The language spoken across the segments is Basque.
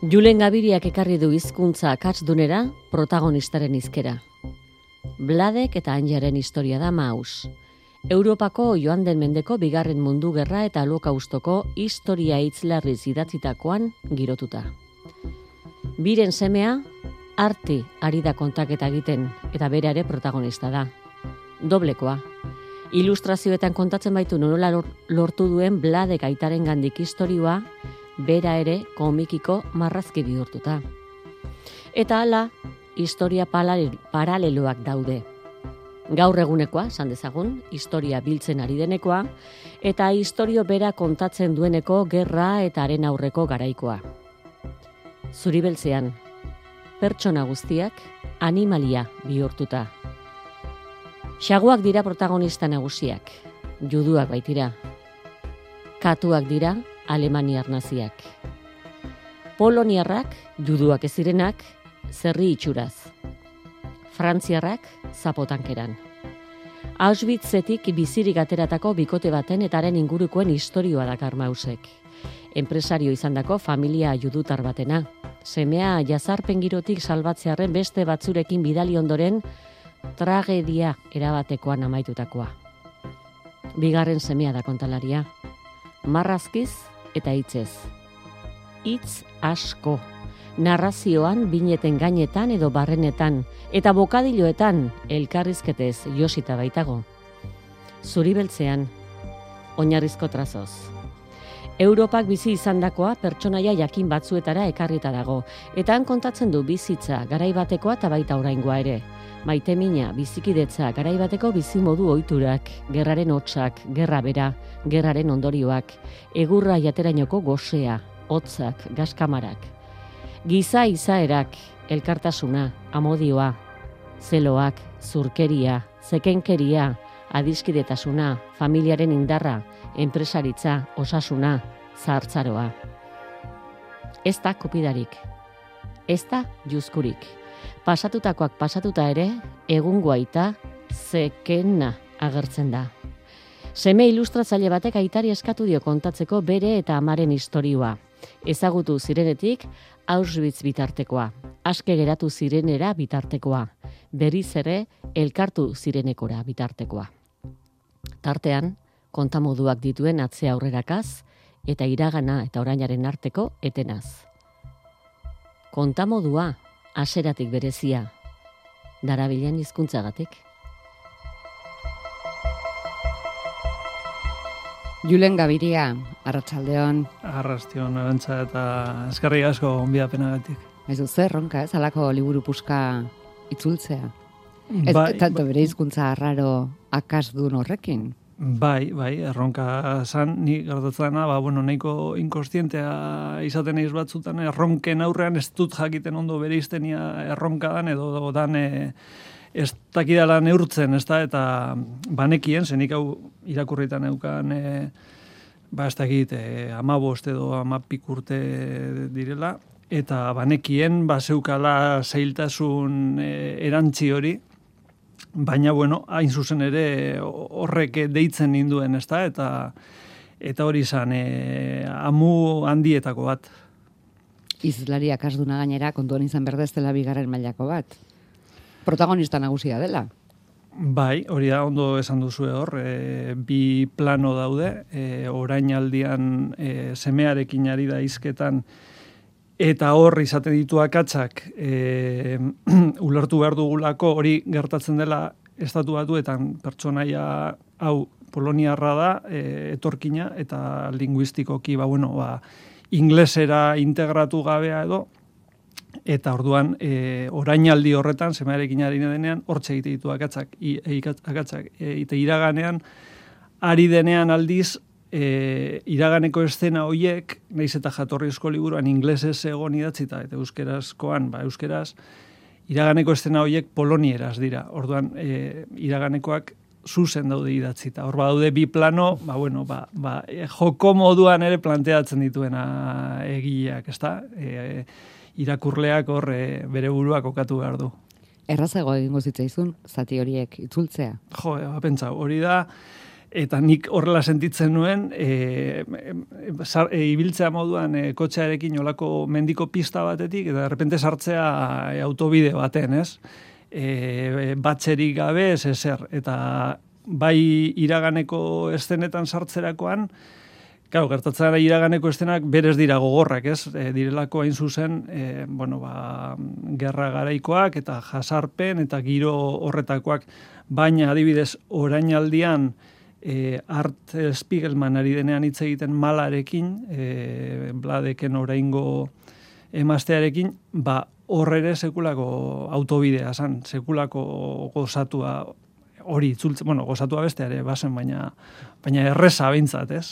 Julen Gabiriak ekarri du hizkuntza dunera protagonistaren izkera. Bladek eta Anjaren historia da maus. Europako joan den mendeko bigarren mundu gerra eta lokaustoko historia hitzlarri zidatzitakoan girotuta. Biren semea, arti ari da kontaketa egiten eta bere ere protagonista da. Doblekoa. Ilustrazioetan kontatzen baitu nola lortu duen Bladek aitaren gandik historioa, bera ere komikiko marrazki bihurtuta. Eta hala, historia paraleloak daude. Gaur egunekoa, san dezagun, historia biltzen ari denekoa, eta historio bera kontatzen dueneko gerra eta haren aurreko garaikoa. Zuribeltzean, pertsona guztiak animalia bihurtuta. Xaguak dira protagonista nagusiak, juduak baitira. Katuak dira alemaniar naziak. Poloniarrak, juduak ezirenak, zerri itxuraz. Frantziarrak, zapotankeran. Auschwitzetik bizirik ateratako bikote baten etaren ingurukoen historioa dakar mausek. Enpresario izandako familia judutar batena. Semea jazarpen girotik salbatzearen beste batzurekin bidali ondoren tragedia erabatekoan amaitutakoa. Bigarren semea da kontalaria. Marrazkiz eta hitzez. Hitz asko. Narrazioan bineten gainetan edo barrenetan eta bokadiloetan elkarrizketez josita baitago. Zuri beltzean, oinarrizko trazoz. Europak bizi izandakoa pertsonaia jakin batzuetara ekarrita dago, eta han kontatzen du bizitza garaibatekoa eta baita oraingoa ere. Maite mina, bizikidetza, garaibateko bizimodu ohiturak, gerraren hotsak, gerra bera, gerraren ondorioak, egurra jaterainoko gosea, hotzak, gaskamarak. Giza izaerak, elkartasuna, amodioa, zeloak, zurkeria, zekenkeria, adiskidetasuna, familiaren indarra, enpresaritza, osasuna, zahartzaroa. Ez da kopidarik, ez da juzkurik. Pasatutakoak pasatuta ere, egungoa eta zekena agertzen da. Seme ilustratzaile batek aitari eskatu dio kontatzeko bere eta amaren istorioa. Ezagutu zirenetik, Auschwitz bitartekoa. Aske geratu zirenera bitartekoa. Berriz ere, elkartu zirenekora bitartekoa. Tartean, kontamoduak dituen atzea aurrerakaz, eta iragana eta orainaren arteko etenaz. Kontamodua, aseratik berezia, darabilen hizkuntzagatik. Julen Gabiria, Arratsaldeon. Arrastion, arantza eta eskarri asko onbidapena gatik. Ez du zer, ronka, ez alako liburu puska itzultzea. Ez, bai, tanto bere hizkuntza arraro akas duen horrekin. Bai, bai, erronka zan, ni gertatzen ba, bueno, nahiko inkostientea izaten eiz batzutan, erronken aurrean ez dut jakiten ondo bere iztenia erronka dan, edo dan, e, ez dakidala neurtzen, ez da, eta banekien, zenik hau irakurritan eukan, e, ba, ez dakit, e, amabost edo amapik urte direla, eta banekien, ba, zeukala zailtasun e, erantzi hori, baina, bueno, hain zuzen ere horrek deitzen ninduen, ez da, eta, eta hori izan, e, amu handietako bat. Izlariak asduna gainera, kontuan izan berdeztela bigarren mailako bat protagonista nagusia dela. Bai, hori da ondo esan duzu hor, e, bi plano daude, e, orain aldian e, semearekin ari da izketan, eta hor izaten ditu akatzak e, ulertu behar dugulako hori gertatzen dela estatu batuetan pertsonaia hau poloniarra da, e, etorkina, eta linguistikoki, ba, bueno, ba, inglesera integratu gabea edo, eta orduan e, orainaldi horretan semearekin ari denean hortze egite ditu akatzak i, e, akatzak e, iraganean ari denean aldiz e, iraganeko estena hoiek naiz eta jatorri esko liburuan inglesez egon idatzita eta euskerazkoan ba euskeraz iraganeko estena hoiek polonieraz dira orduan e, iraganekoak zuzen daude idatzita. Hor daude bi plano, ba, bueno, ba, ba, e, joko moduan ere planteatzen dituena egileak, ezta? E, irakurleak hor e, bere burua kokatu behar du. Errazago egingo zitzaizun zati horiek itzultzea. Jo, e, pentsa, hori da eta nik horrela sentitzen nuen e, e, ibiltzea moduan e, kotxearekin olako mendiko pista batetik eta repente sartzea e, autobide baten, ez? E, batxerik gabe ez ezer eta bai iraganeko estenetan sartzerakoan Claro, gertatzen iraganeko estenak berez dira gogorrak, ez? E, direlako hain zuzen, e, bueno, ba, gerra garaikoak eta jasarpen eta giro horretakoak, baina adibidez orainaldian e, Art Spiegelman ari denean hitz egiten malarekin, e, bladeken oraingo emastearekin, ba, horre ere sekulako autobidea zan, sekulako gozatua hori itzultzen, bueno, gozatua beste ere basen, baina, baina erresa bintzat, ez?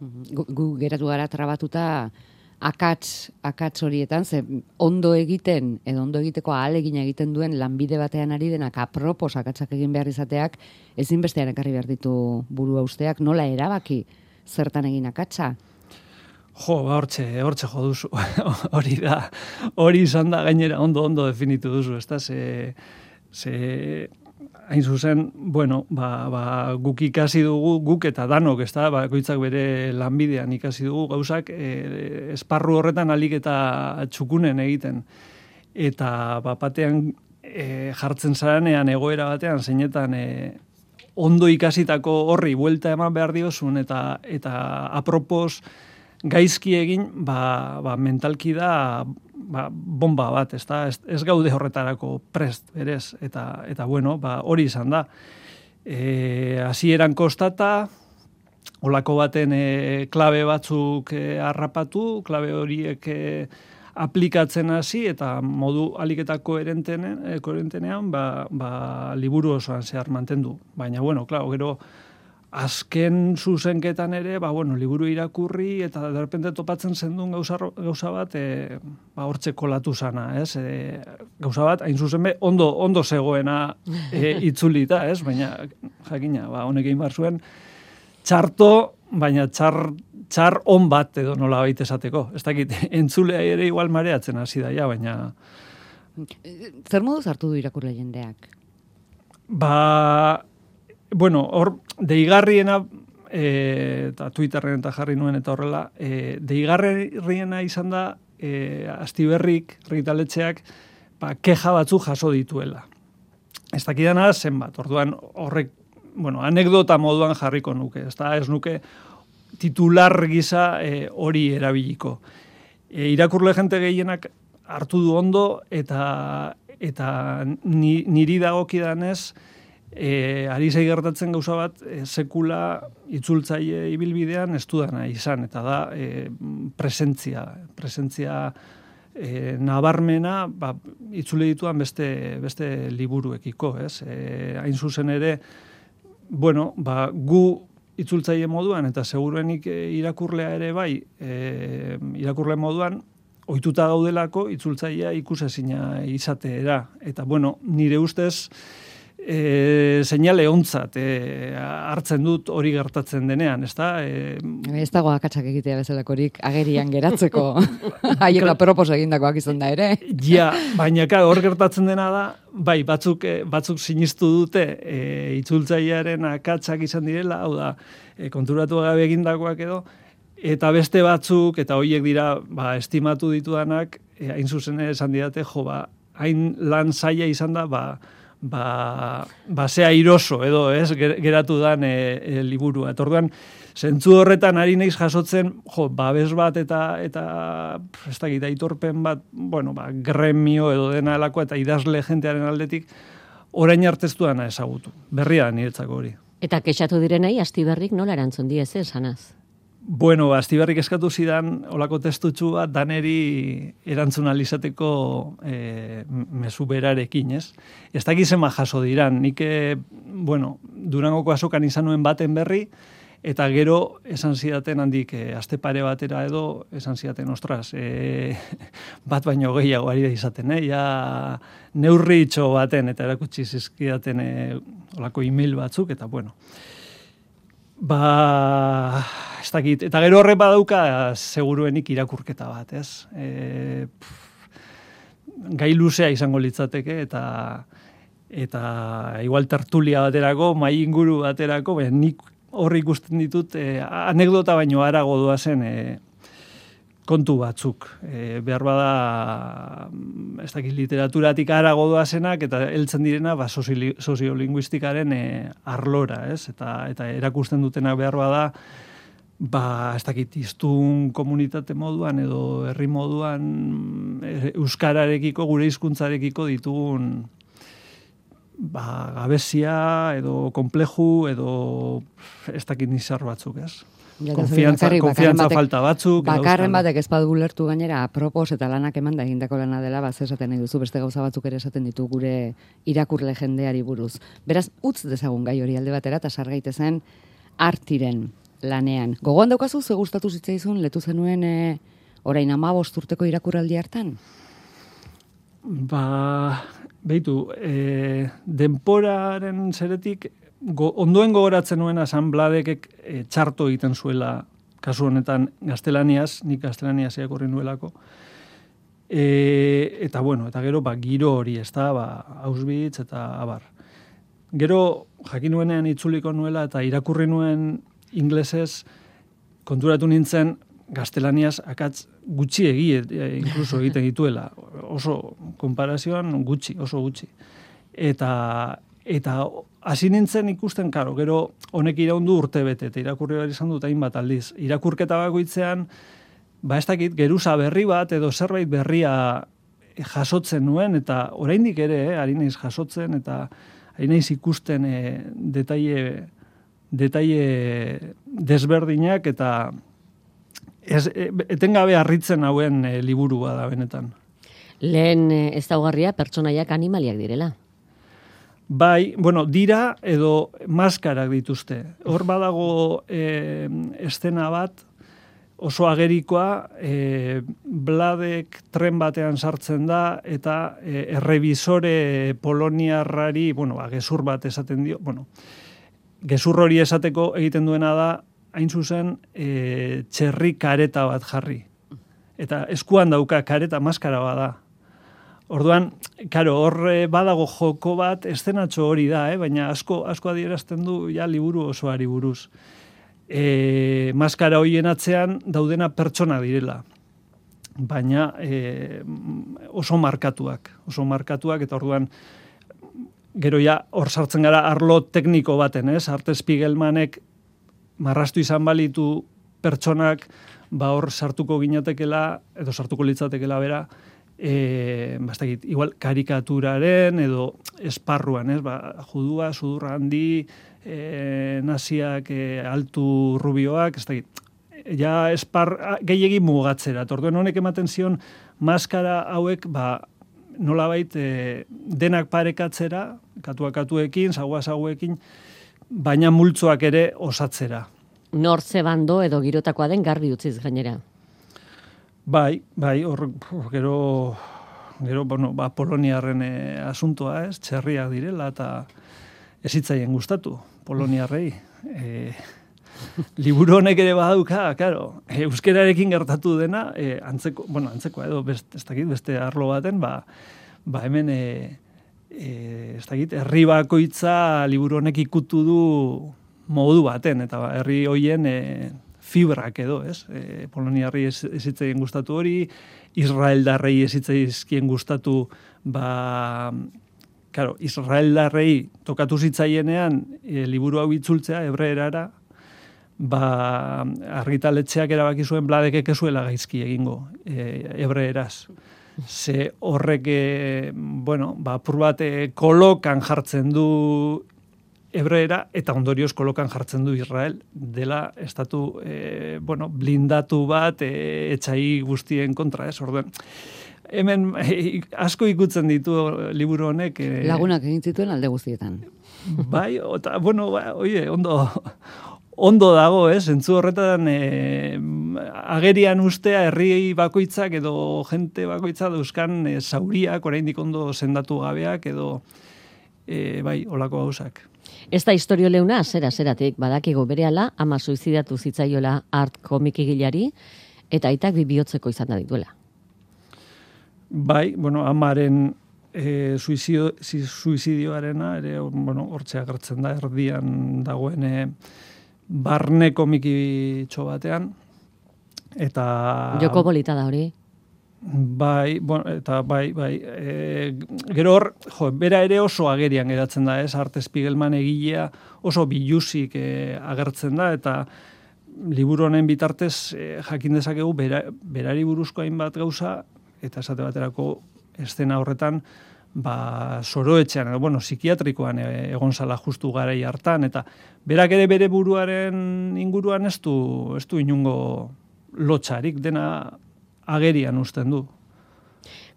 Gu, gu geratu gara trabatuta akats, akats horietan, ze ondo egiten, edo ondo egiteko ahalegin egiten duen lanbide batean ari denak apropos akatsak egin behar izateak, ezin bestean ekarri behar ditu burua usteak, nola erabaki zertan egin akatsa? Jo, ba, hortxe, hortxe jo duzu, hori da, hori izan da gainera ondo ondo definitu duzu, ez da, ze, ze hain zuzen, bueno, ba, ba, guk ikasi dugu, guk eta danok, ez da, ba, goitzak bere lanbidean ikasi dugu, gauzak e, esparru horretan alik eta txukunen egiten. Eta bapatean e, jartzen zaranean egoera batean, zeinetan e, ondo ikasitako horri buelta eman behar diozun, eta, eta apropos gaizki egin, ba, ba mentalki da ba, bomba bat, ez, da, ez, gaude horretarako prest, berez, eta, eta bueno, ba, hori izan da. E, eran kostata, olako baten e, klabe batzuk e, harrapatu, klabe horiek e, aplikatzen hasi eta modu aliketako erentenean, ba, ba, liburu osoan zehar mantendu. Baina, bueno, klar, gero, azken zuzenketan ere, ba, bueno, liburu irakurri eta derrepente topatzen zendun gauza, gauza bat, e, ba, hortze kolatu zana, ez? E, gauza bat, hain zuzen be, ondo, ondo zegoena e, itzulita, ez? Baina, jakina, ba, honek egin zuen, txarto, baina txar, txar on bat edo nola baita esateko. Ez dakit, entzulea ere igual mareatzen hasi da, ja, baina... Zer modu zartu du irakurle jendeak? Ba, bueno, hor, deigarriena, e, eta Twitterren eta jarri nuen eta horrela, e, deigarriena izan da, e, astiberrik, ritaletxeak, ba, keja batzu jaso dituela. Ez dakidana zenbat, orduan horrek, bueno, anekdota moduan jarriko nuke, ez da, ez nuke titular gisa e, hori erabiliko. E, irakurle jente gehienak hartu du ondo, eta eta niri dagokidanez, e, ari zei gertatzen gauza bat, e, sekula itzultzaile ibilbidean ez izan, eta da e, presentzia, presentzia e, nabarmena ba, itzule dituan beste, beste liburuekiko, ez? E, hain zuzen ere, bueno, ba, gu itzultzaile moduan, eta seguruenik irakurlea ere bai, e, irakurle moduan, ohituta gaudelako itzultzailea ikusezina izateera. Eta, bueno, nire ustez, e, seinale ontzat e, hartzen dut hori gertatzen denean, ez da? E, ez dago akatsak egitea bezalakorik agerian geratzeko haiek propos egindakoak izan da ere. ja, baina ka, hor gertatzen dena da, bai, batzuk, e, batzuk sinistu dute e, itzultzailearen akatsak izan direla, hau da, e, konturatu gabe egindakoak edo, eta beste batzuk, eta horiek dira, ba, estimatu ditudanak, e, hain zuzen esan didate, jo, ba, hain lan zaila izan da, ba, ba, ba zea iroso edo ez geratu dan e, e, liburua. Eta orduan, zentzu horretan ari naiz jasotzen, jo, babes bat eta eta ez da aitorpen bat, bueno, ba, gremio edo dena elako eta idazle jentearen aldetik, orain arteztu dana ezagutu. Berria niretzako hori. Eta kexatu direnei, asti berrik nola erantzun diez, eh, sanaz? Bueno, astiberrik eskatu zidan olako testutxu bat daneri erantzun alizateko e, mesu berarekin, ez? Ez da gizema jaso diran, nik, e, bueno, durangoko azokan izan nuen baten berri, eta gero esan zidaten handik e, aste pare batera edo esan zidaten, ostras, e, bat baino gehiago ari da izaten, eh? ja neurri itxo baten, eta erakutsi zizkidaten e, olako email batzuk, eta bueno, Ba, ez dakit, eta gero horre badauka seguruenik irakurketa bat, ez? E, gai luzea izango litzateke, eta eta igual tertulia baterako, mai inguru baterako, baina nik horri ikusten ditut, e, anekdota baino arago zen e, kontu batzuk. E, behar bada, mm, ez dakit literaturatik arago zenak, eta heltzen direna, ba, soziolinguistikaren e, arlora, ez? Eta, eta erakusten dutenak behar bada, ba, ez dakit, iztun komunitate moduan edo herri moduan e, euskararekiko, gure hizkuntzarekiko ditugun ba, gabezia edo kompleju edo ez dakit nizar batzuk, ez? Konfiantza, konfiantza falta batzuk. Bakarren batek ez badu lertu gainera, apropos eta lanak eman da egindako lana dela, baz esaten nahi duzu, beste gauza batzuk ere esaten ditu gure irakurle jendeari buruz. Beraz, utz dezagun gai hori alde batera, eta sargaite zen artiren lanean. Gogoan daukazu, ze gustatu zitzaizun, letu zenuen e, orain ama urteko irakurraldi hartan? Ba, Beitu, e, denporaren zeretik, go, ondoen gogoratzen nuen asan bladekek e, txarto egiten zuela, kasu honetan gaztelaniaz, nik gaztelaniaz eakorri nuelako. E, eta bueno, eta gero, ba, giro hori, ez da, ba, Auschwitz eta abar. Gero, jakin nuenean itzuliko nuela eta irakurri nuen inglesez, konturatu nintzen, gaztelaniaz akatz gutxi egi, e, inkluso egiten dituela. Oso konparazioan gutxi, oso gutxi. Eta eta hasi nintzen ikusten, karo, gero honek iraundu urte bete, eta irakurri behar izan dut hainbat aldiz. Irakurketa bakoitzean, ba ez dakit, geruza berri bat, edo zerbait berria jasotzen nuen, eta oraindik ere, eh, ari naiz jasotzen, eta ari naiz ikusten eh, detaile, detaile desberdinak, eta ez, e, etengabe harritzen hauen e, liburua da benetan. Lehen e, ez daugarria pertsonaiak animaliak direla. Bai, bueno, dira edo maskarak dituzte. Hor badago e, estena bat, oso agerikoa, e, bladek tren batean sartzen da, eta e, errebizore poloniarrari, bueno, ba, gezur bat esaten dio, bueno, gezur hori esateko egiten duena da, hain zuzen e, txerri kareta bat jarri. Eta eskuan dauka kareta maskara bada. Orduan, karo, hor badago joko bat, estenatxo hori da, eh? baina asko, asko adierazten du ja liburu osoari buruz. E, maskara hoien atzean daudena pertsona direla. Baina e, oso markatuak, oso markatuak, eta orduan, gero ja, hor sartzen gara arlo tekniko baten, ez? Arte Spiegelmanek marrastu izan balitu pertsonak ba hor sartuko ginatekela edo sartuko litzatekela bera e, bastakit, igual karikaturaren edo esparruan, ez? Ba, judua, sudurra handi, e, naziak e, altu rubioak, ez dakit, ja espar gehiegi mugatzera. Torduen honek ematen zion maskara hauek, ba, nolabait e, denak parekatzera, katuak katuekin, zagua zaguekin, baina multzoak ere osatzera. Nortze bando edo girotakoa den garbi utziz gainera. Bai, bai, hor, gero, gero, bueno, ba, Poloniarren e, asuntoa, ez, txerriak direla, eta ezitzaien gustatu, Poloniarrei. E, liburu honek ere badauka, claro, euskerarekin gertatu dena, e, antzeko, bueno, antzeko edo, best, ez dakit, beste arlo baten, ba, ba hemen, e, e, ez dakit, herri bakoitza liburu honek ikutu du modu baten, eta ba, herri hoien e, fibrak edo, ez? E, Poloniarri ez, ezitzeien gustatu hori, Israel darrei ezitzeizkien gustatu, ba, claro, Israel darrei tokatu zitzaienean e, liburu hau itzultzea, ebreerara, ba, argitaletxeak erabaki zuen bladekek ezuela gaizki egingo, e, ebreeraz ze horrek, e, bueno, ba, bat e, kolokan jartzen du Hebreera eta ondorioz kolokan jartzen du Israel dela estatu e, bueno, blindatu bat e, etxai guztien kontra, ez orduan. Hemen e, asko ikutzen ditu liburu honek. E, Lagunak egin zituen alde guztietan. Bai, eta, bueno, ba, oie, ondo, ondo dago, ez? Zentzu horretan e, agerian ustea herri bakoitzak edo jente bakoitza dauzkan e, zauriak, oraindik ondo sendatu gabeak edo e, bai, olako gauzak. Ez da historio leuna, zera, zeratik, badakigo berehala, ama suizidatu zitzaiola art komikigilari, eta aitak bibiotzeko izan da dituela. Bai, bueno, amaren e, suizidio, suizidioarena ere bueno, hortzea gertzen da erdian dagoen e, barne komikitxo batean eta Joko bolita da hori. Bai, bueno, eta bai, bai. E, gero hor, jo, bera ere oso agerian geratzen da, ez? Arte Spiegelman egilea oso bilusik e, agertzen da, eta liburu honen bitartez e, jakin dezakegu bera, berari buruzko hainbat gauza, eta esate baterako estena horretan, ba, soroetxean, edo, bueno, psikiatrikoan e, egon zala justu garai hartan, eta berak ere bere buruaren inguruan ez du, ez du inungo lotxarik, dena agerian usten du.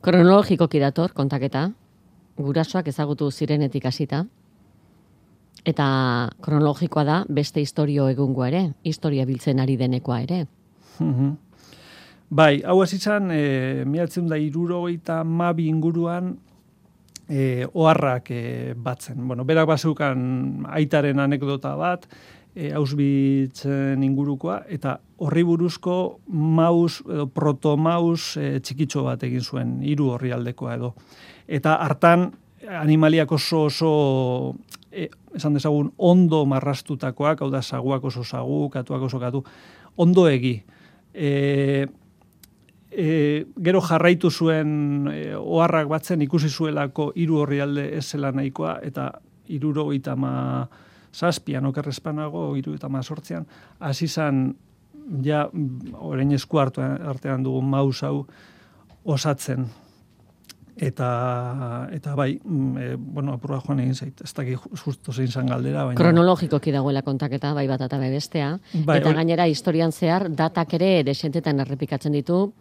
Kronologiko kidator, kontaketa, gurasoak ezagutu zirenetik hasita, eta kronologikoa da beste historio egungoa ere, historia biltzen ari denekoa ere. Mhm. bai, hau ez izan, e, miatzen da irurogeita mabi inguruan, e, oharrak e, batzen. Bueno, berak bazukan aitaren anekdota bat, e, Auschwitzen ingurukoa, eta horri buruzko maus, edo protomaus e, txikitxo bat egin zuen, hiru horri aldekoa edo. Eta hartan, animaliak oso oso, e, esan dezagun, ondo marrastutakoak, hau da, saguak oso sagu, katuak oso katu, ondo egi. E, e, gero jarraitu zuen e, oharrak batzen ikusi zuelako hiru horri alde ez zela nahikoa, eta iruro ma zazpian okerrezpanago, iru eta mazortzean, hasi zan, ja, orain esku hartu artean dugu maus hau osatzen. Eta, eta bai, mm, e, bueno, apurra joan egin zait, ez dakit justo zein zan galdera. Baina... Kronologikoki dagoela kontaketa, bai bat eta bai bestea. Bai, eta gainera, historian zehar, datak ere desentetan errepikatzen ditu,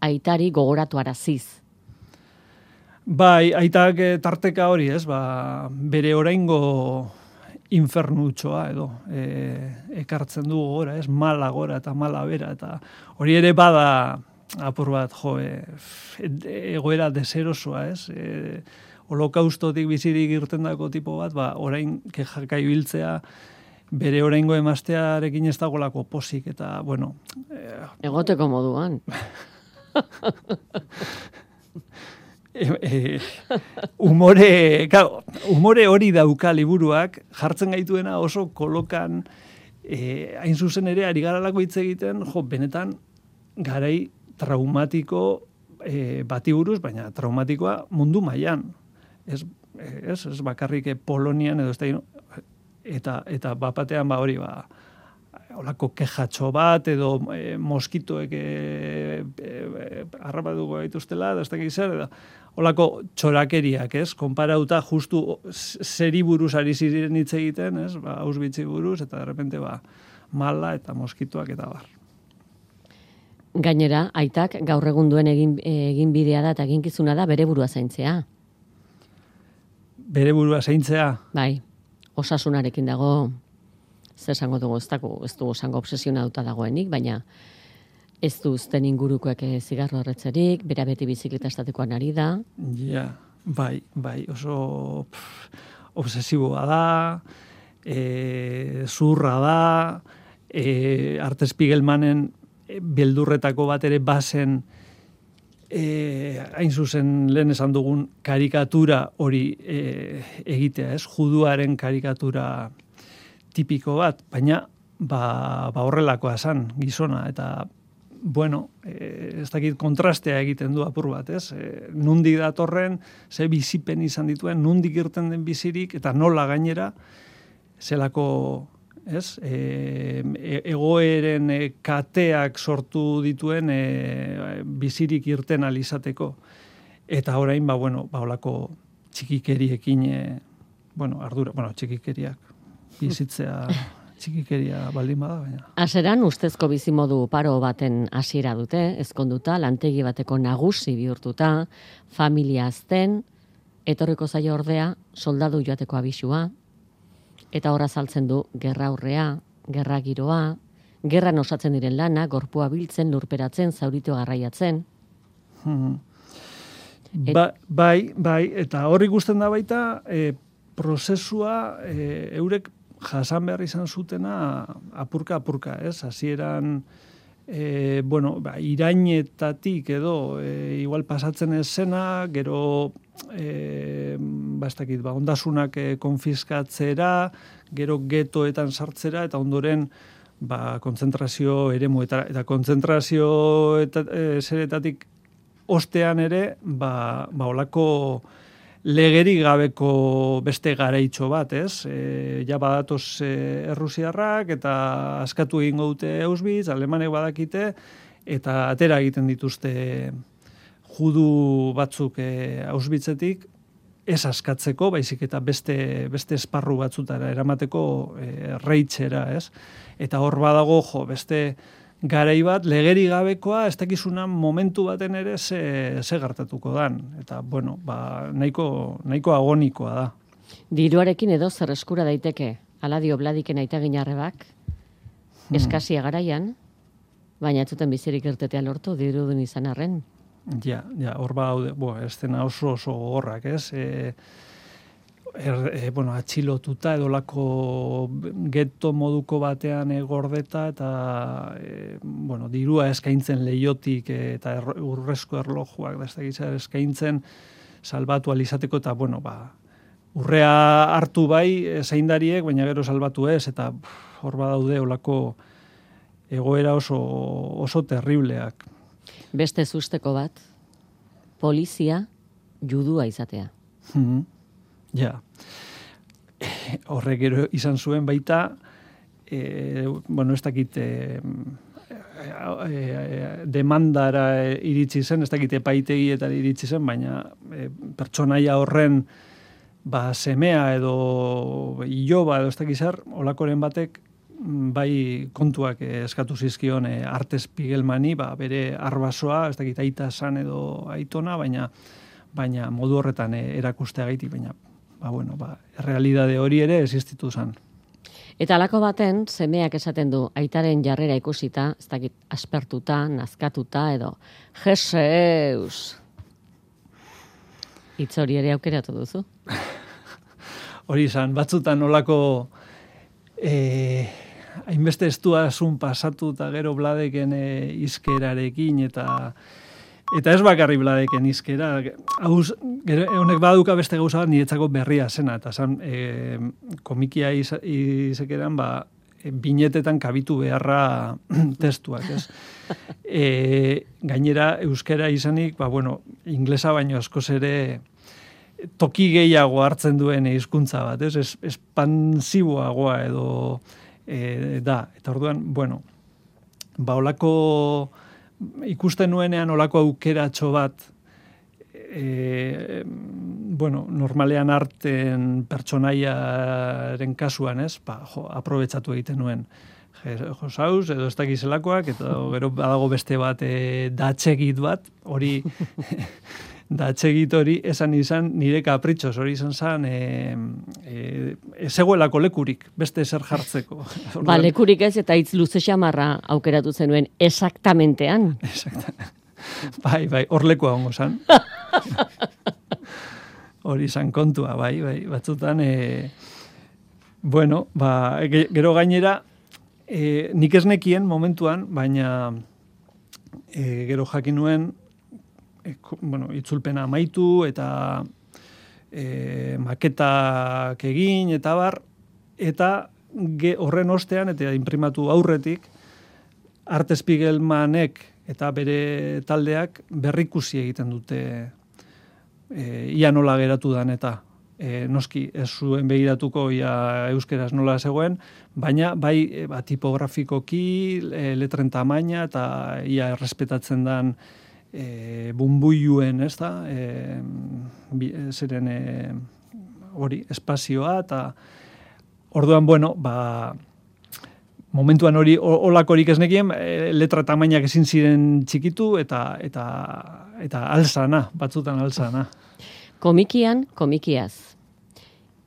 aitari gogoratu araziz. Bai, aitak eh, tarteka hori, ez, ba, bere oraingo infernutxoa edo e, ekartzen du gora, ez, mala gora eta mala bera, eta hori ere bada apur bat, jo, e, egoera deserosoa, ez, e, holokaustotik bizirik irten dako tipo bat, ba, orain kejaka ibiltzea, bere oraingo emaztearekin ez dagolako posik, eta, bueno... E, Egoteko moduan. e, umore, claro, umore hori dauka liburuak, jartzen gaituena oso kolokan, e, hain zuzen ere, ari garalako hitz egiten, jo, benetan, garai traumatiko e, bati buruz, baina traumatikoa mundu mailan. Ez, ez, ez bakarrik Polonian edo ez da, eta, eta bapatean ba hori ba, olako kejatxo bat, edo e, moskitoek e, e, e, arrapatuko gaituztela, da ez da zer, edo, olako txorakeriak, ez? Konparauta justu zeri buruz ari ziren hitz egiten, ez? Ba, ausbitzi buruz, eta derrepente, ba, mala eta moskitoak eta bar. Gainera, aitak gaur egun duen egin, egin bidea da eta eginkizuna da bere burua zaintzea. Bere burua zaintzea? Bai, osasunarekin dago, zer esango dugu, ez dago, ez dugu esango obsesionatuta dagoenik, baina ez du uzten ingurukoek eh, zigarro horretzerik, bera beti bizikleta estatekoan ari da. Ja, bai, bai, oso pff, obsesiboa da, e, zurra da, e, Arte Spiegelmanen beldurretako bat ere bazen e, hain zuzen lehen esan dugun karikatura hori e, egitea, ez? Juduaren karikatura tipiko bat, baina ba, ba horrelakoa esan gizona, eta bueno, e, ez dakit kontrastea egiten du apur bat, ez? E, nundi datorren, ze bizipen izan dituen, nundi irten den bizirik, eta nola gainera, zelako, ez? E, egoeren e, kateak sortu dituen e, bizirik irten alizateko. Eta orain, ba, bueno, ba, olako txikikeriekin, e, bueno, ardura, bueno, txikikeriak, bizitzea txikikeria baldin bada, baina. Aseran ustezko bizimodu paro baten hasiera dute, ezkonduta, lantegi bateko nagusi bihurtuta, familia azten, etorriko zaio ordea, soldadu joateko abisua, eta horra saltzen du gerra aurrea, gerra giroa, gerra osatzen diren lana, gorpua biltzen, lurperatzen, zauritu garraiatzen. Hmm. Ba, bai, bai, eta horri guzten da baita, e, prozesua e, eurek jasan behar izan zutena apurka apurka, ez? Hasieran e, bueno, ba, irainetatik edo e, igual pasatzen ez zena, gero e, ba, dakit, ba, ondasunak e, konfiskatzera, gero getoetan sartzera, eta ondoren ba, kontzentrazio ere eta, eta kontzentrazio eta, e, zeretatik ostean ere, ba, ba olako legeri gabeko beste garaitxo bat, ez? E, ja badatoz e, errusiarrak eta askatu egingo dute Auschwitz, alemanek badakite, eta atera egiten dituzte judu batzuk e, Auschwitzetik, ez askatzeko, baizik eta beste, beste esparru batzutara eramateko e, reitxera, ez? Eta hor badago, jo, beste garai bat legeri gabekoa ez dakizuna momentu baten ere ze, ze gertatuko dan. Eta bueno ba nahiko nahiko agonikoa da. Diruarekin edo zer eskura daiteke? Ala dio bladiken aita ginarrebak hmm. eskasia garaian baina ez zuten bizirik irtetea lortu dirudun izan arren. Ja ja hor ba bo estena oso oso gogorrak ez? E, er, e, bueno, atxilotuta edo lako geto moduko batean e, gordeta eta e, bueno, dirua eskaintzen leiotik e, eta er, urrezko erlojuak da eskaintzen salbatu alizateko eta bueno, ba, urrea hartu bai e, zaindariek, baina gero salbatu ez eta hor badaude olako egoera oso, oso terribleak. Beste zusteko bat, polizia judua izatea. Mm Ja. Horrek gero izan zuen baita, e, bueno, ez dakit e, demandara iritsi zen, ez dakit epaitegietan iritsi zen, baina e, pertsonaia horren ba, semea edo iloba edo ez dakit zer, olakoren batek bai kontuak eskatu zizkion e, artes pigelmani, ba, bere arbasoa, ez dakit aita san edo aitona, baina baina modu horretan e, erakustea gaitik, baina ba, bueno, ba, realidade hori ere existitu zen. Eta alako baten, semeak esaten du, aitaren jarrera ikusita, ez dakit, aspertuta, nazkatuta, edo, jeseus! Itz hori ere aukeratu duzu? hori izan, batzutan olako e, hainbeste estua pasatu eta gero bladeken e, izkerarekin eta Eta ez bakarri bladeken izkera, hauz, honek baduka beste gauza bat niretzako berria zena, eta zan, e, komikia iz, izekeran, ba, binetetan kabitu beharra testuak, ez? E, gainera, euskera izanik, ba, bueno, inglesa baino askoz ere toki gehiago hartzen duen hizkuntza bat, ez? Es, espansiboagoa edo e, da. Eta orduan, bueno, ba, olako ikusten nuenean olako aukeratxo bat e, bueno, normalean arten pertsonaiaren kasuan, ez? Ba, jo, aprobetsatu egiten nuen. Josauz, edo ez dakizelakoak, eta gero badago beste bat e, datxegit bat, hori da txegit hori esan izan nire kapritxos hori izan zan e, e, zegoelako lekurik, beste eser jartzeko. ba, lekurik ez eta hitz luze xamarra aukeratu zenuen exactamentean. Exactamente. Bai, bai, hor lekoa hongo zan. hori izan kontua, bai, bai, batzutan, e, bueno, ba, gero gainera, e, nik ez nekien momentuan, baina e, gero jakin nuen, e, bueno, itzulpena amaitu eta e, maketak egin eta bar, eta ge, horren ostean, eta imprimatu aurretik, Arte Spiegelmanek eta bere taldeak berrikusi egiten dute e, ia nola geratu dan eta e, noski ez zuen begiratuko ia euskeraz nola zegoen, baina bai e, ba, tipografikoki, e, letren tamaina eta ia errespetatzen dan e, bumbuiuen, ez da, e, zeren e, hori, espazioa, eta orduan, bueno, ba, momentuan hori olakorik ez nekien, e, letra tamainak ezin ziren txikitu, eta, eta, eta alzana, batzutan alzana. Komikian, komikiaz.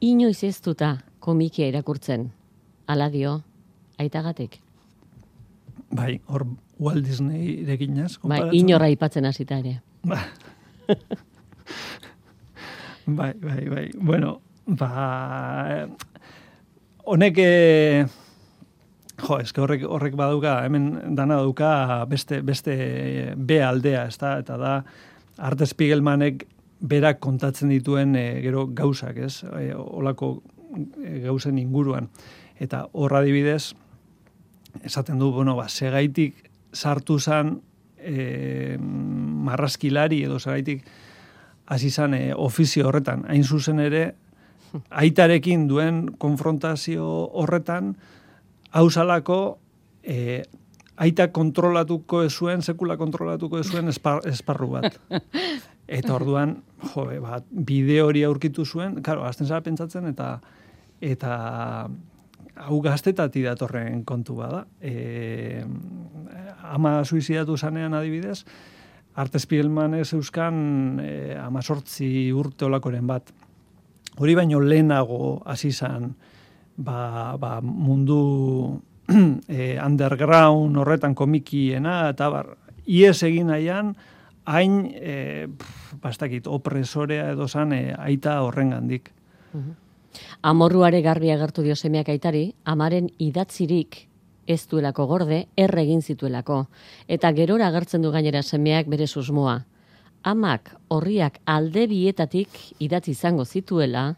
Inoiz ez duta komikia irakurtzen, ala dio, aitagatik. Bai, hor Walt Disney reginaz. Bai, inorra ipatzen hasita ere. Ba. bai, bai, bai. Bueno, ba... Honek... Eh, Jo, eske horrek horrek baduka, hemen dana dauka beste beste B aldea, ezta? Eta da Arte Spiegelmanek berak kontatzen dituen e, gero gauzak, ez? E, olako e, gauzen inguruan. Eta horra adibidez, esaten du, bueno, ba, segaitik sartu zan e, marraskilari edo segaitik hasi zan e, ofizio horretan. Hain zuzen ere, aitarekin duen konfrontazio horretan, hausalako e, aita kontrolatuko zuen, sekula kontrolatuko zuen esparru bat. Eta orduan, jo, ba, bide hori aurkitu zuen, karo, azten zara pentsatzen, eta eta hau gaztetati datorren kontu bada. E, ama suizidatu zanean adibidez, Arte Spielman ez euskan e, ama sortzi urte olakoren bat. Hori baino lehenago hasi zan, ba, ba, mundu e, underground horretan komikiena, eta bar, ies egin nahian, hain, e, bastakit, opresorea edo zan, e, aita horren gandik. Amorruare garbi agertu dio semeak aitari, amaren idatzirik ez duelako gorde, erregin zituelako. Eta gerora agertzen du gainera semeak bere susmoa. Amak horriak alde bietatik idatzi izango zituela,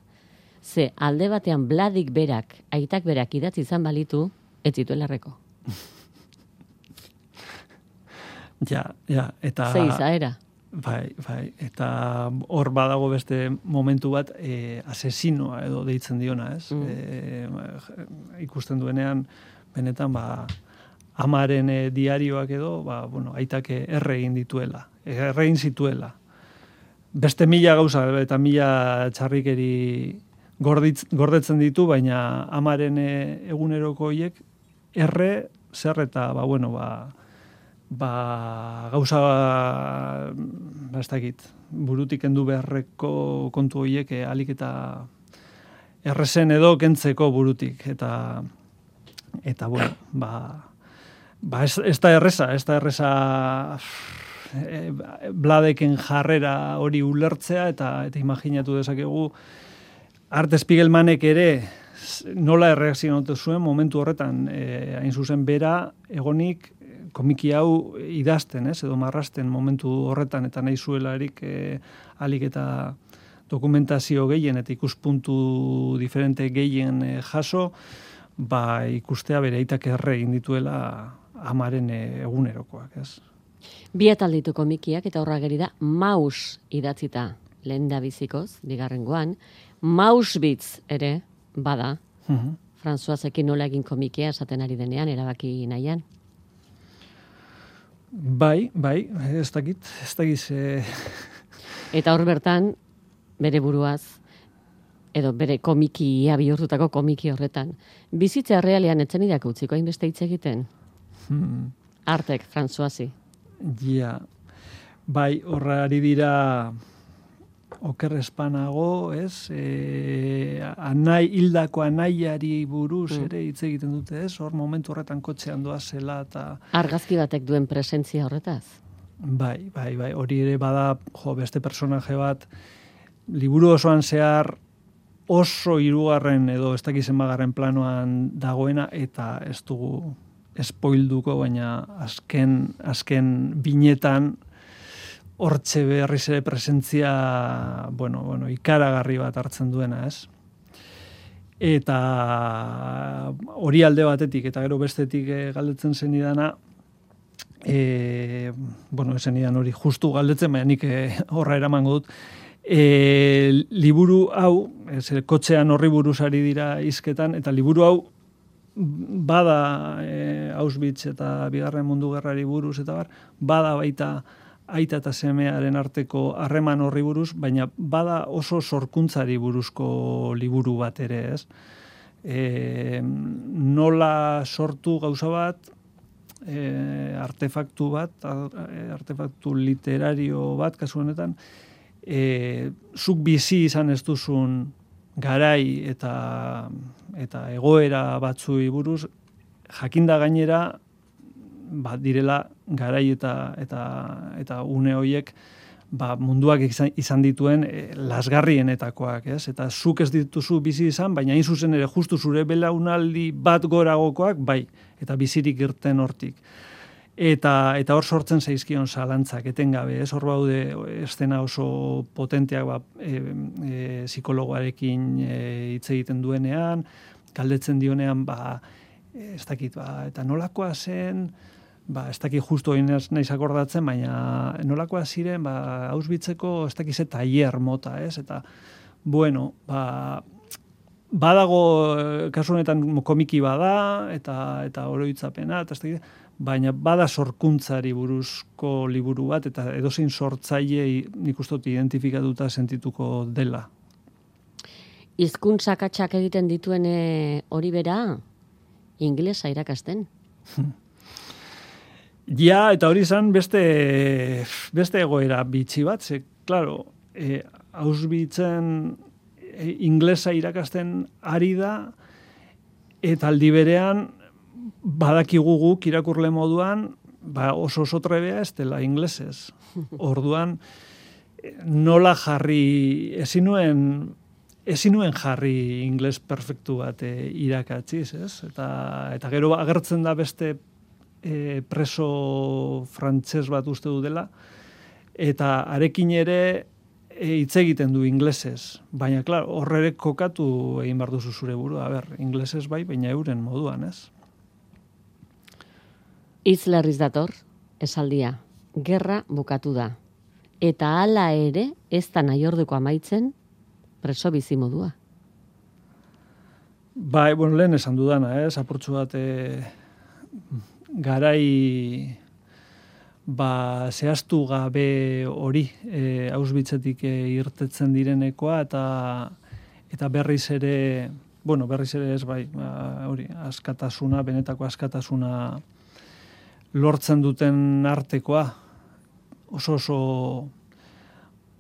ze alde batean bladik berak, aitak berak idatzi izan balitu, ez zituela erreko. ja, ja, eta... Ze izaera. Bai, bai, eta hor badago beste momentu bat e, asesinoa edo deitzen diona, ez? Mm. E, ikusten duenean, benetan, ba, amaren e, diarioak edo, ba, bueno, aitake erre egin dituela, erre egin zituela. Beste mila gauza eta mila txarrikeri gorditz, gordetzen ditu, baina amaren e, eguneroko hiek erre zer eta ba, bueno, ba, ba, gauza ba, ez dakit, burutik endu beharreko kontu horiek e, alik eta errezen edo kentzeko burutik eta eta bueno, ba, ba ez, ez da erreza, ez da erreza e, bladeken jarrera hori ulertzea eta eta imaginatu dezakegu Arte Spiegelmanek ere nola erreakzionatu zuen momentu horretan e, hain zuzen bera egonik komiki hau idazten, ez, edo marrasten momentu horretan eta nahi zuelarik e, alik eta dokumentazio gehien eta ikuspuntu diferente gehien e, jaso, ba ikustea bere aitak erre egin dituela amaren egunerokoak, ez. Bi atalditu komikiak eta horra geri da maus idatzita lehen da bizikoz, digarrengoan, Mausbitz ere bada. Mm -hmm. Franzuazekin nola egin komikea esaten ari denean erabaki nahian. Bai, bai, ez dakit, ez dakit. E... Eta hor bertan, bere buruaz, edo bere komiki, ia bihurtutako komiki horretan. Bizitza realean etzen idak utziko hainbeste hitz egiten? Hmm. Artek, Franzuazi. Ja, bai, horrari dira oker espanago, ez? E, anai, hildako anaiari buruz mm. ere hitz egiten dute, ez? Hor momentu horretan kotxean doa zela eta... Argazki batek duen presentzia horretaz? Bai, bai, bai, hori ere bada, jo, beste personaje bat, liburu osoan zehar oso hirugarren edo ez dakizen bagarren planoan dagoena eta ez dugu espoilduko, baina azken, azken binetan hortxe berriz ere presentzia, bueno, bueno, ikaragarri bat hartzen duena, ez? Eta hori alde batetik, eta gero bestetik e, galdetzen zen idana, e, bueno, esen idan hori justu galdetzen, baina nik e, horra eraman dut, e, liburu hau, ez, kotxean horri buruzari dira izketan, eta liburu hau bada e, Auschwitz eta bigarren mundu gerrari buruz, eta bar, bada baita, aita eta semearen arteko harreman horri buruz, baina bada oso sorkuntzari buruzko liburu bat ere, ez? E, nola sortu gauza bat, e, artefaktu bat, artefaktu literario bat, kasu honetan, e, zuk bizi izan ez duzun garai eta eta egoera batzui buruz, jakinda gainera, ba, direla garai eta eta eta une hoiek ba, munduak izan, izan dituen e, lasgarrienetakoak, ez? Eta zuk ez dituzu bizi izan, baina hain zuzen ere justu zure belaunaldi bat goragokoak, bai, eta bizirik irten hortik. Eta, eta hor sortzen zaizkion zalantzak, etengabe, ez? Hor baude estena oso potenteak ba, e, e, psikologoarekin e, hitz egiten duenean, galdetzen dionean, ba, ez dakit, ba, eta nolakoa zen, ba, ez daki justu hori nahiz akordatzen, baina nolakoa ziren, ba, hausbitzeko ez daki ze taier mota, ez? Eta, bueno, ba, badago, eh, kasu honetan komiki bada, eta eta oroitzapena, eta ez daki, baina bada sorkuntzari buruzko liburu bat, eta edozein sortzaile nik ustot identifikatuta sentituko dela. Hizkuntzak atxak egiten dituen eh, hori bera, inglesa irakasten. Ja, eta hori izan beste, beste egoera bitxi bat, ze, klaro, e, ausbitzen e, inglesa irakasten ari da, eta aldi berean, badakigu guk irakurle moduan, ba oso oso trebea ez dela inglesez. Orduan, nola jarri, ezin nuen, ezin nuen jarri ingles perfektu bat e, irakatziz, ez? Eta, eta gero agertzen da beste e, preso frantses bat uste du dela, eta arekin ere e, hitz egiten du inglesez. Baina, klar, horrere kokatu egin behar duzu zure buru. A ber, inglesez bai, baina euren moduan, ez? Izlerriz dator, esaldia, gerra bukatu da. Eta hala ere, ez da nahi orduko amaitzen, preso bizi modua. Bai, bueno, lehen esan dudana, ez? Apurtxu bat, e, garai ba zehaztu gabe hori e, ausbitzetik e, irtetzen direnekoa eta eta berriz ere bueno berriz ere ez bai ba, hori askatasuna benetako askatasuna lortzen duten artekoa oso oso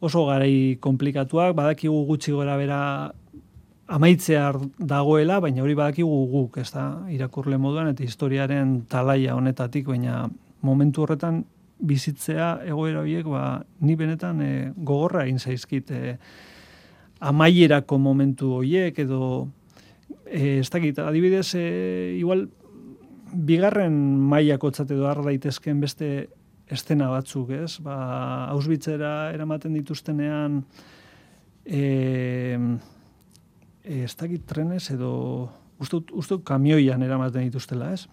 oso garai komplikatuak badakigu gutxi gora bera amaitzea dagoela, baina hori badakigu guk, ez da, irakurle moduan, eta historiaren talaia honetatik, baina momentu horretan bizitzea egoera horiek, ba, ni benetan e, gogorra egin zaizkit e, amaierako momentu horiek, edo e, ez dakit, adibidez, e, igual, bigarren mailako edo har daitezken beste estena batzuk, ez? Ba, ausbitzera eramaten dituztenean, eh, ez dakit trenez edo uste kamioian eramaten dituztela, ez?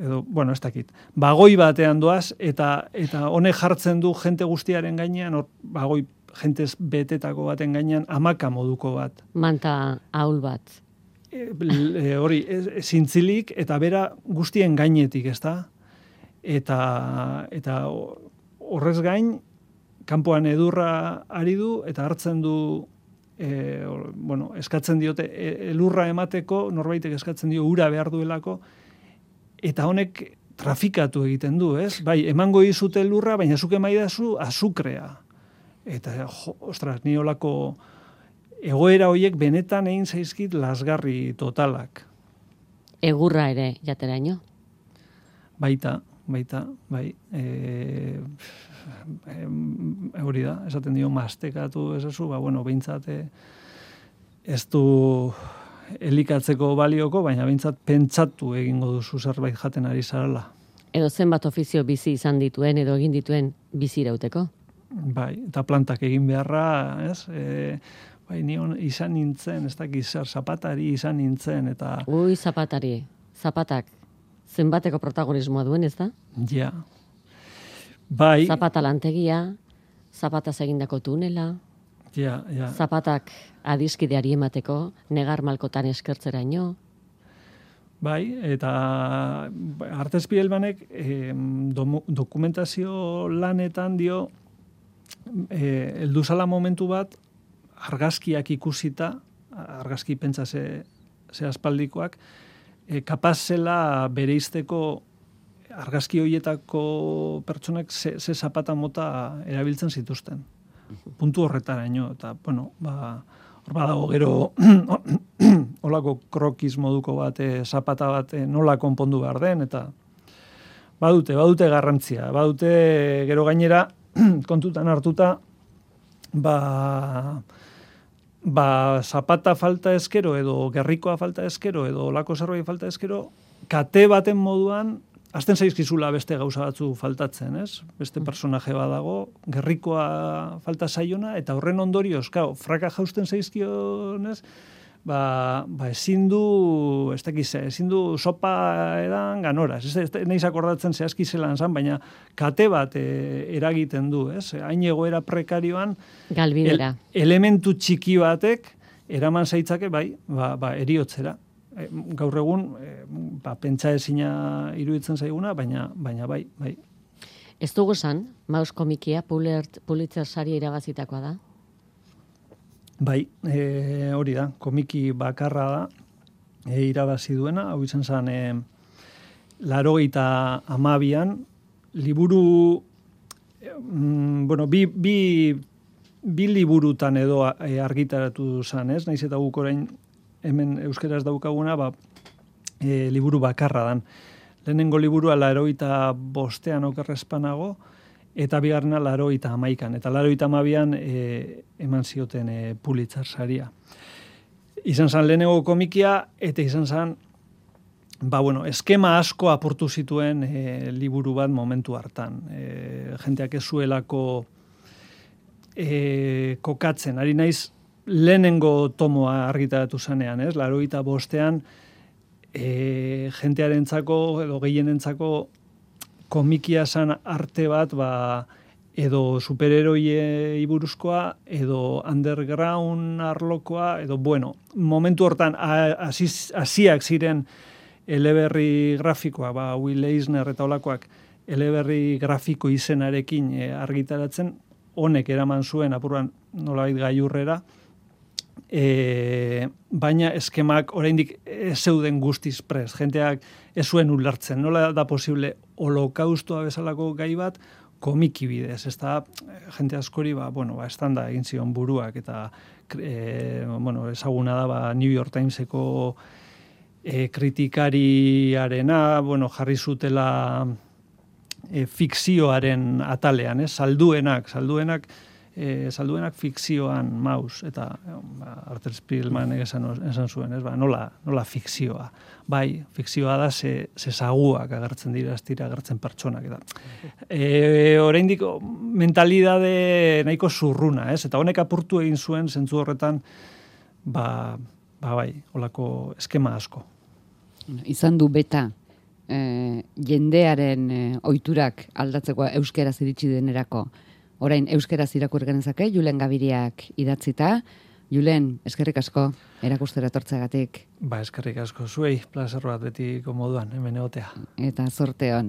Edo, bueno, ez dakit. Bagoi batean doaz, eta eta honek jartzen du jente guztiaren gainean, or, bagoi jentez betetako baten gainean, amaka moduko bat. Manta ahul bat. E, hori, e, zintzilik, eta bera guztien gainetik, ez da? Eta, eta horrez gain, kanpoan edurra ari du, eta hartzen du e, bueno, eskatzen diote e, elurra emateko, norbaitek eskatzen dio ura behar duelako, eta honek trafikatu egiten du, ez? Bai, emango izute lurra, baina zuke maidazu azukrea. Eta, jo, ostras, ni olako egoera hoiek benetan egin zaizkit lasgarri totalak. Egurra ere, jateraino? Baita, baita, bai. E, hori da, esaten dio mastekatu ezazu, ba, bueno, behintzat eh, ez du elikatzeko balioko, baina behintzat pentsatu egingo duzu zerbait jaten ari zarala. Edo zenbat ofizio bizi izan dituen, edo egin dituen bizi irauteko? Bai, eta plantak egin beharra, ez? E, bai, ni izan nintzen, ez dakiz zer, zapatari izan nintzen, eta... Ui, zapatari, zapatak, zenbateko protagonismoa duen, ez da? Ja, Bai. Zapata lantegia, zapata egindako tunela. Ja, ja. Zapatak adiskideari emateko, negar malkotan eskertzeraino. Bai, eta artez bielbanek eh, dokumentazio lanetan dio eh, elduzala momentu bat argazkiak ikusita, argazki pentsa ze, ze aspaldikoak, eh, kapazela bereizteko argazki hoietako pertsonek ze, ze zapata mota erabiltzen zituzten. Puntu horretaraino eta bueno, ba hor badago gero holako krokiz moduko bat e, zapata bat e, nola konpondu behar den eta badute, badute garrantzia, badute gero gainera kontutan hartuta ba, ba, zapata falta eskero edo gerrikoa falta eskero edo olako zerbait falta eskero, kate baten moduan, azten zaizkizula beste gauza batzu faltatzen, ez? Beste mm. personaje bat dago, gerrikoa falta zaiona, eta horren ondorioz, kau, fraka jausten zaizkionez, ba, ba ezin du, ez dakiz, ezin du sopa edan ganora. Ez, ez, ez akordatzen zehazki zelan zan, baina kate bat e, eragiten du, ez? Hain egoera prekarioan, Galbidera. elementu txiki batek, eraman zaitzake, bai, ba, ba eriotzera. E, gaur egun, e, ba, pentsa ezina iruditzen zaiguna, baina, baina bai, bai. Ez dugu zan, maus komikia, Pulitzer sari irabazitakoa da? Bai, e, hori da, komiki bakarra da, e, irabazi duena, hau izan zen, e, laro eta amabian, liburu, mm, bueno, bi, bi, bi liburutan edo e, argitaratu zen, ez? Naiz eta guk orain hemen euskeraz daukaguna, ba, e, liburu bakarra dan. Lehenengo liburua laro eta bostean okerrezpanago, eta bigarrena laro eta amaikan. Eta laro eta amabian e, eman zioten e, pulitzar saria. Izan zan lehenengo komikia, eta izan zan, ba bueno, eskema asko aportu zituen e, liburu bat momentu hartan. E, jenteak ez zuelako e, kokatzen. Ari naiz, lehenengo tomoa argitaratu zanean, ez? Laro eta bostean, e, jentearentzako edo gehienentzako komikia san arte bat ba, edo superheroie iburuzkoa, edo underground arlokoa, edo bueno, momentu hortan hasiak ziren eleberri grafikoa, ba, Will Eisner eta olakoak eleberri grafiko izenarekin e, argitaratzen, honek eraman zuen apuruan nolabait gaiurrera, e, baina eskemak oraindik ez zeuden guztiz prez. Jenteak ez zuen ulertzen. Nola da posible holokaustoa bezalako gai bat komiki bidez. Ez da, jente askori, ba, bueno, ba, estanda egin zion buruak eta e, bueno, ezaguna da ba, New York Timeseko e, kritikariarena, bueno, jarri zutela e, fikzioaren atalean, ez? Salduenak, salduenak, e, salduenak fikzioan maus, eta ba, Arthur Spielman esan, esan zuen, ez, ba, nola, nola fikzioa. Bai, fikzioa da ze, ze zaguak agertzen dira, ez dira agertzen pertsonak. Eta. E, oraindik mentalidade nahiko zurruna, ez? Eta honek apurtu egin zuen, zentzu horretan, ba, ba bai, olako eskema asko. Izan du beta, e, jendearen e, ohiturak aldatzeko euskera iritsi denerako, orain euskeraz irakur genezake, Julen Gabiriak idatzita. Julen, eskerrik asko, erakustera etortzeagatik. Ba, eskerrik asko, zuei, plazer bat beti komoduan, hemen egotea. Eta zorteon.